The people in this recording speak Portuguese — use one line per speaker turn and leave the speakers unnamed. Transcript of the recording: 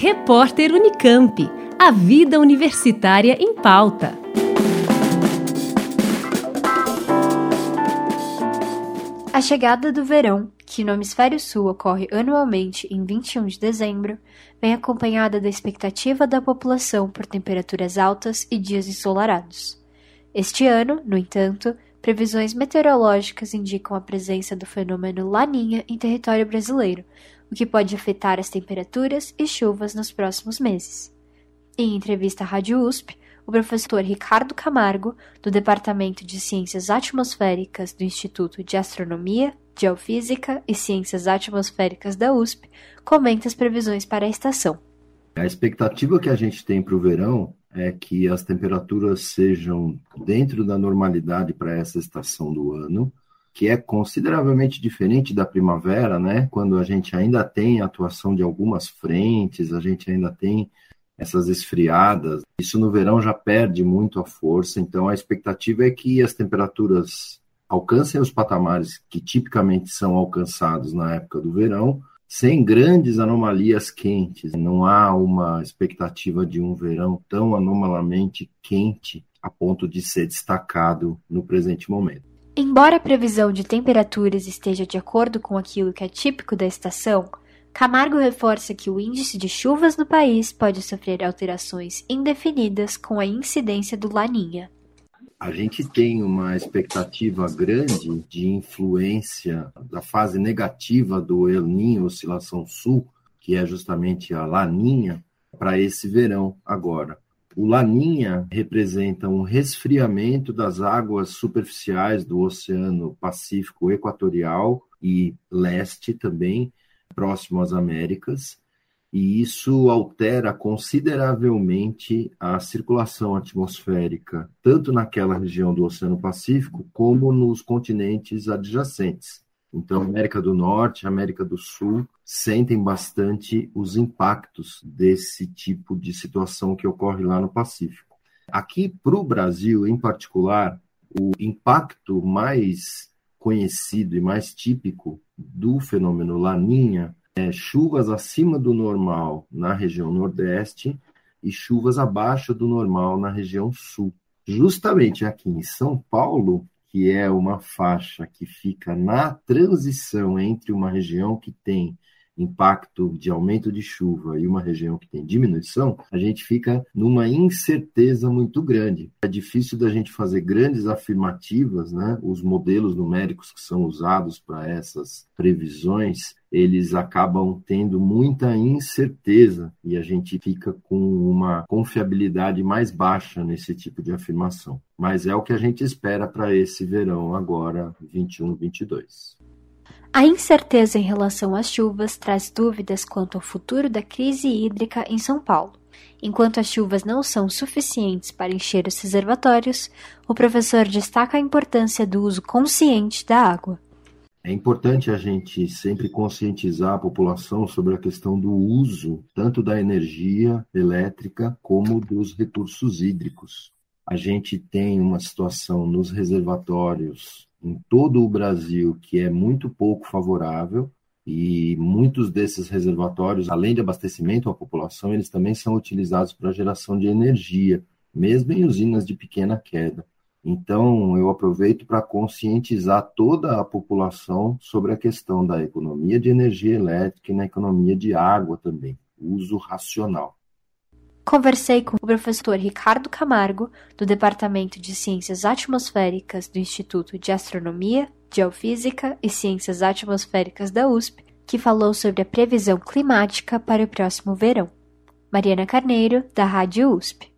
Repórter Unicamp. A vida universitária em pauta.
A chegada do verão, que no hemisfério sul ocorre anualmente em 21 de dezembro, vem acompanhada da expectativa da população por temperaturas altas e dias ensolarados. Este ano, no entanto, previsões meteorológicas indicam a presença do fenômeno Laninha em território brasileiro, o que pode afetar as temperaturas e chuvas nos próximos meses. Em entrevista à Rádio USP, o professor Ricardo Camargo, do Departamento de Ciências Atmosféricas do Instituto de Astronomia, Geofísica e Ciências Atmosféricas da USP, comenta as previsões para a estação.
A expectativa que a gente tem para o verão é que as temperaturas sejam dentro da normalidade para essa estação do ano, que é consideravelmente diferente da primavera, né? Quando a gente ainda tem a atuação de algumas frentes, a gente ainda tem essas esfriadas. Isso no verão já perde muito a força, então a expectativa é que as temperaturas alcancem os patamares que tipicamente são alcançados na época do verão, sem grandes anomalias quentes. Não há uma expectativa de um verão tão anomalamente quente a ponto de ser destacado no presente momento.
Embora a previsão de temperaturas esteja de acordo com aquilo que é típico da estação, Camargo reforça que o índice de chuvas no país pode sofrer alterações indefinidas com a incidência do Laninha.
A gente tem uma expectativa grande de influência da fase negativa do El Niño, oscilação sul, que é justamente a Laninha, para esse verão agora. O Laninha representa um resfriamento das águas superficiais do Oceano Pacífico Equatorial e leste também, próximo às Américas, e isso altera consideravelmente a circulação atmosférica, tanto naquela região do Oceano Pacífico como nos continentes adjacentes. Então, América do Norte, América do Sul sentem bastante os impactos desse tipo de situação que ocorre lá no Pacífico. Aqui para o Brasil, em particular, o impacto mais conhecido e mais típico do fenômeno Laninha é, chuvas acima do normal na região Nordeste e chuvas abaixo do normal na região Sul. Justamente aqui em São Paulo, que é uma faixa que fica na transição entre uma região que tem impacto de aumento de chuva e uma região que tem diminuição, a gente fica numa incerteza muito grande. É difícil da gente fazer grandes afirmativas, né? Os modelos numéricos que são usados para essas previsões, eles acabam tendo muita incerteza e a gente fica com uma confiabilidade mais baixa nesse tipo de afirmação. Mas é o que a gente espera para esse verão agora, 21, 22.
A incerteza em relação às chuvas traz dúvidas quanto ao futuro da crise hídrica em São Paulo. Enquanto as chuvas não são suficientes para encher os reservatórios, o professor destaca a importância do uso consciente da água.
É importante a gente sempre conscientizar a população sobre a questão do uso tanto da energia elétrica como dos recursos hídricos. A gente tem uma situação nos reservatórios em todo o Brasil que é muito pouco favorável e muitos desses reservatórios, além de abastecimento à população, eles também são utilizados para geração de energia, mesmo em usinas de pequena queda. Então, eu aproveito para conscientizar toda a população sobre a questão da economia de energia elétrica e na economia de água também, uso racional.
Conversei com o professor Ricardo Camargo, do Departamento de Ciências Atmosféricas do Instituto de Astronomia, Geofísica e Ciências Atmosféricas da USP, que falou sobre a previsão climática para o próximo verão. Mariana Carneiro, da Rádio USP.